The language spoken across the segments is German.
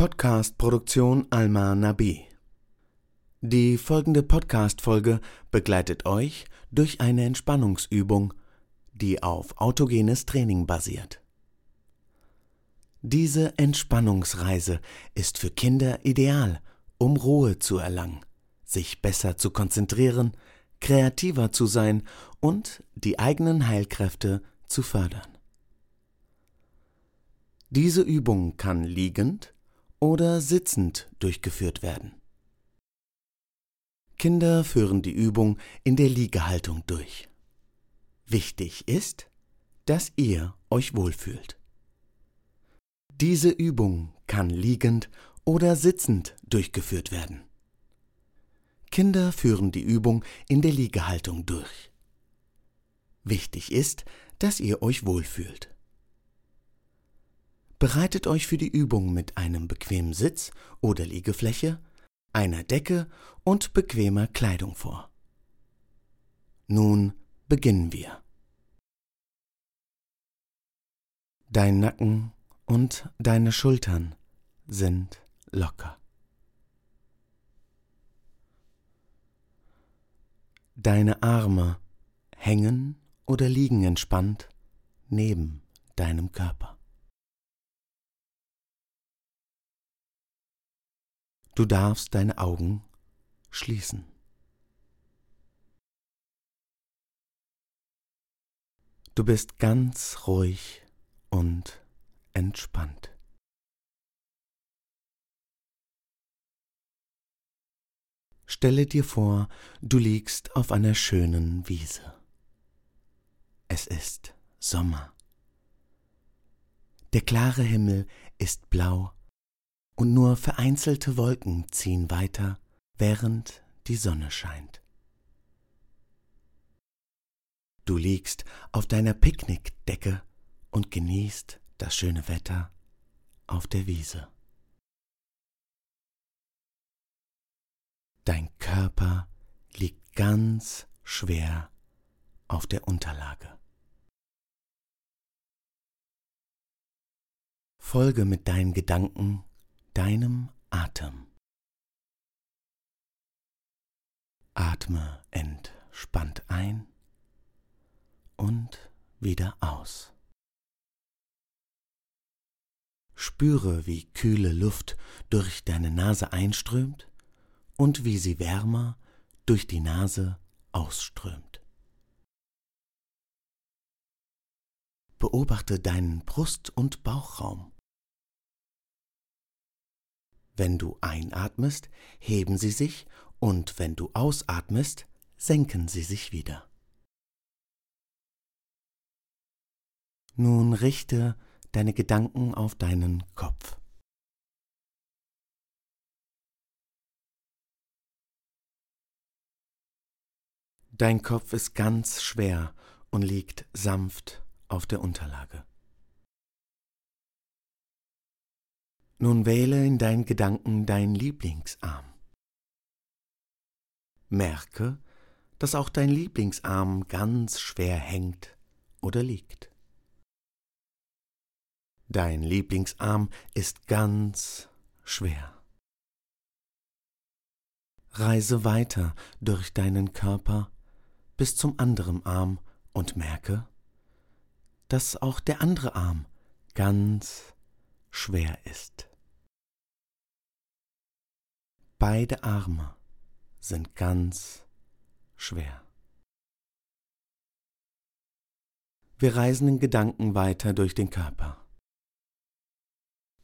Podcast-Produktion Alma Nabi. Die folgende Podcast-Folge begleitet euch durch eine Entspannungsübung, die auf autogenes Training basiert. Diese Entspannungsreise ist für Kinder ideal, um Ruhe zu erlangen, sich besser zu konzentrieren, kreativer zu sein und die eigenen Heilkräfte zu fördern. Diese Übung kann liegend oder sitzend durchgeführt werden. Kinder führen die Übung in der Liegehaltung durch. Wichtig ist, dass ihr euch wohlfühlt. Diese Übung kann liegend oder sitzend durchgeführt werden. Kinder führen die Übung in der Liegehaltung durch. Wichtig ist, dass ihr euch wohlfühlt. Bereitet euch für die Übung mit einem bequemen Sitz oder Liegefläche, einer Decke und bequemer Kleidung vor. Nun beginnen wir. Dein Nacken und deine Schultern sind locker. Deine Arme hängen oder liegen entspannt neben deinem Körper. Du darfst deine Augen schließen. Du bist ganz ruhig und entspannt. Stelle dir vor, du liegst auf einer schönen Wiese. Es ist Sommer. Der klare Himmel ist blau und nur vereinzelte Wolken ziehen weiter, während die Sonne scheint. Du liegst auf deiner Picknickdecke und genießt das schöne Wetter auf der Wiese. Dein Körper liegt ganz schwer auf der Unterlage. Folge mit deinen Gedanken deinem Atem. Atme entspannt ein und wieder aus. Spüre, wie kühle Luft durch deine Nase einströmt und wie sie wärmer durch die Nase ausströmt. Beobachte deinen Brust- und Bauchraum. Wenn du einatmest, heben sie sich und wenn du ausatmest, senken sie sich wieder. Nun richte deine Gedanken auf deinen Kopf. Dein Kopf ist ganz schwer und liegt sanft auf der Unterlage. Nun wähle in deinen Gedanken deinen Lieblingsarm. Merke, dass auch dein Lieblingsarm ganz schwer hängt oder liegt. Dein Lieblingsarm ist ganz schwer. Reise weiter durch deinen Körper bis zum anderen Arm und merke, dass auch der andere Arm ganz schwer ist. Beide Arme sind ganz schwer. Wir reisen in Gedanken weiter durch den Körper.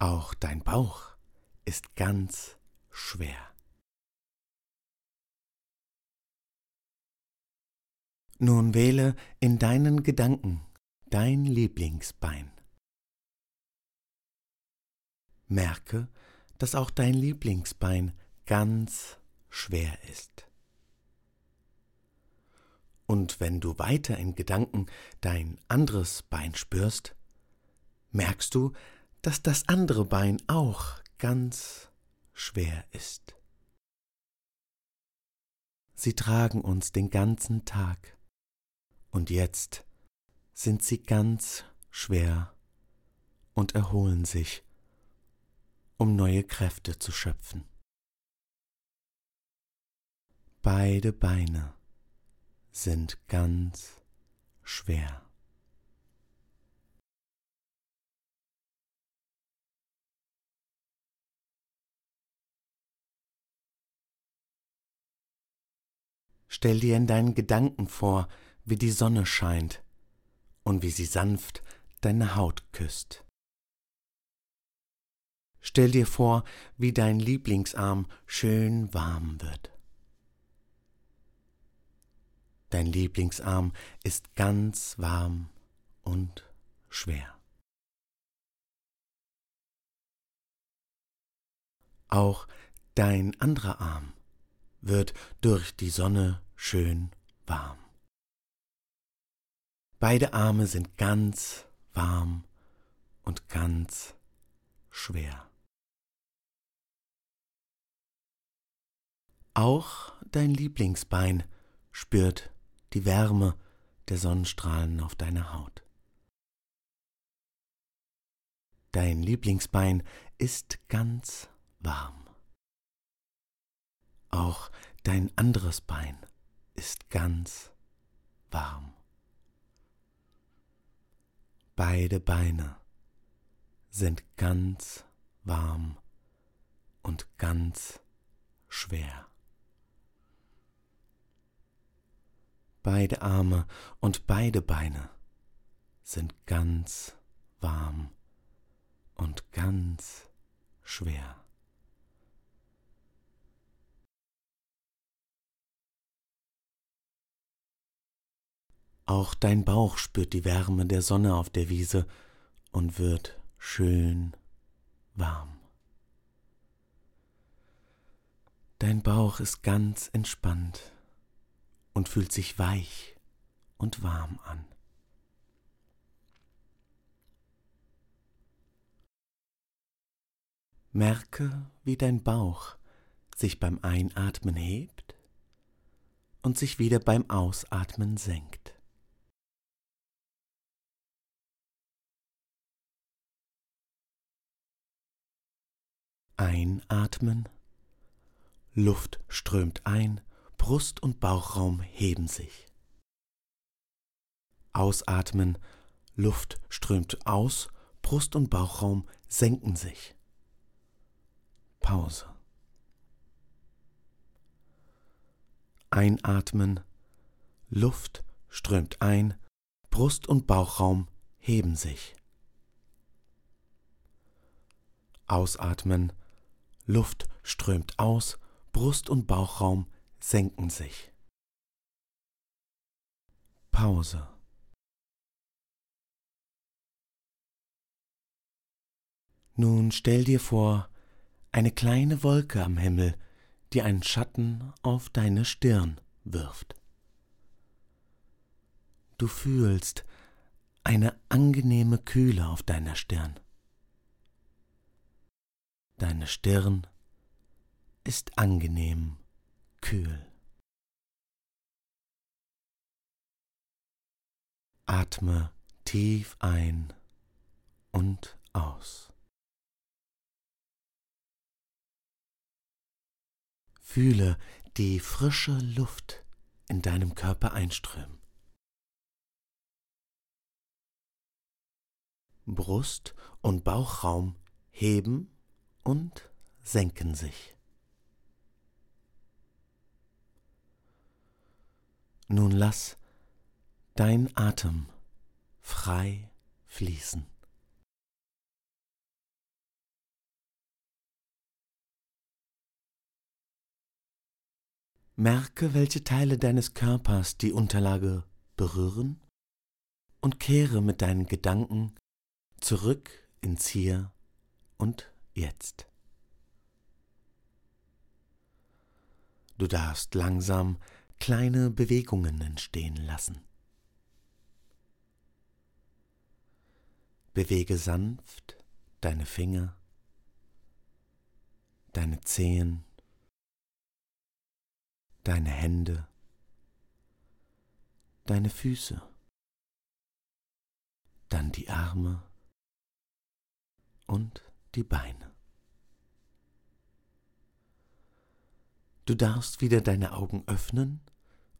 Auch dein Bauch ist ganz schwer. Nun wähle in deinen Gedanken dein Lieblingsbein. Merke, dass auch dein Lieblingsbein ganz schwer ist. Und wenn du weiter in Gedanken dein anderes Bein spürst, merkst du, dass das andere Bein auch ganz schwer ist. Sie tragen uns den ganzen Tag, und jetzt sind sie ganz schwer und erholen sich um neue Kräfte zu schöpfen. Beide Beine sind ganz schwer. Stell dir in deinen Gedanken vor, wie die Sonne scheint und wie sie sanft deine Haut küsst. Stell dir vor, wie dein Lieblingsarm schön warm wird. Dein Lieblingsarm ist ganz warm und schwer. Auch dein anderer Arm wird durch die Sonne schön warm. Beide Arme sind ganz warm und ganz schwer. Auch dein Lieblingsbein spürt die Wärme der Sonnenstrahlen auf deiner Haut. Dein Lieblingsbein ist ganz warm. Auch dein anderes Bein ist ganz warm. Beide Beine sind ganz warm und ganz schwer. Beide Arme und beide Beine sind ganz warm und ganz schwer. Auch dein Bauch spürt die Wärme der Sonne auf der Wiese und wird schön warm. Dein Bauch ist ganz entspannt und fühlt sich weich und warm an. Merke, wie dein Bauch sich beim Einatmen hebt und sich wieder beim Ausatmen senkt. Einatmen. Luft strömt ein, Brust und Bauchraum heben sich. Ausatmen. Luft strömt aus, Brust und Bauchraum senken sich. Pause. Einatmen. Luft strömt ein, Brust und Bauchraum heben sich. Ausatmen. Luft strömt aus, Brust und Bauchraum senken sich. Pause. Nun stell dir vor, eine kleine Wolke am Himmel, die einen Schatten auf deine Stirn wirft. Du fühlst eine angenehme Kühle auf deiner Stirn. Deine Stirn ist angenehm kühl. Atme tief ein und aus. Fühle die frische Luft in deinem Körper einströmen. Brust und Bauchraum heben und senken sich. Nun lass dein Atem frei fließen. Merke, welche Teile deines Körpers die Unterlage berühren und kehre mit deinen Gedanken zurück ins Hier und jetzt. Du darfst langsam kleine Bewegungen entstehen lassen. Bewege sanft deine Finger, deine Zehen, deine Hände, deine Füße, dann die Arme und die Beine. Du darfst wieder deine Augen öffnen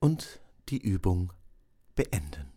und die Übung beenden.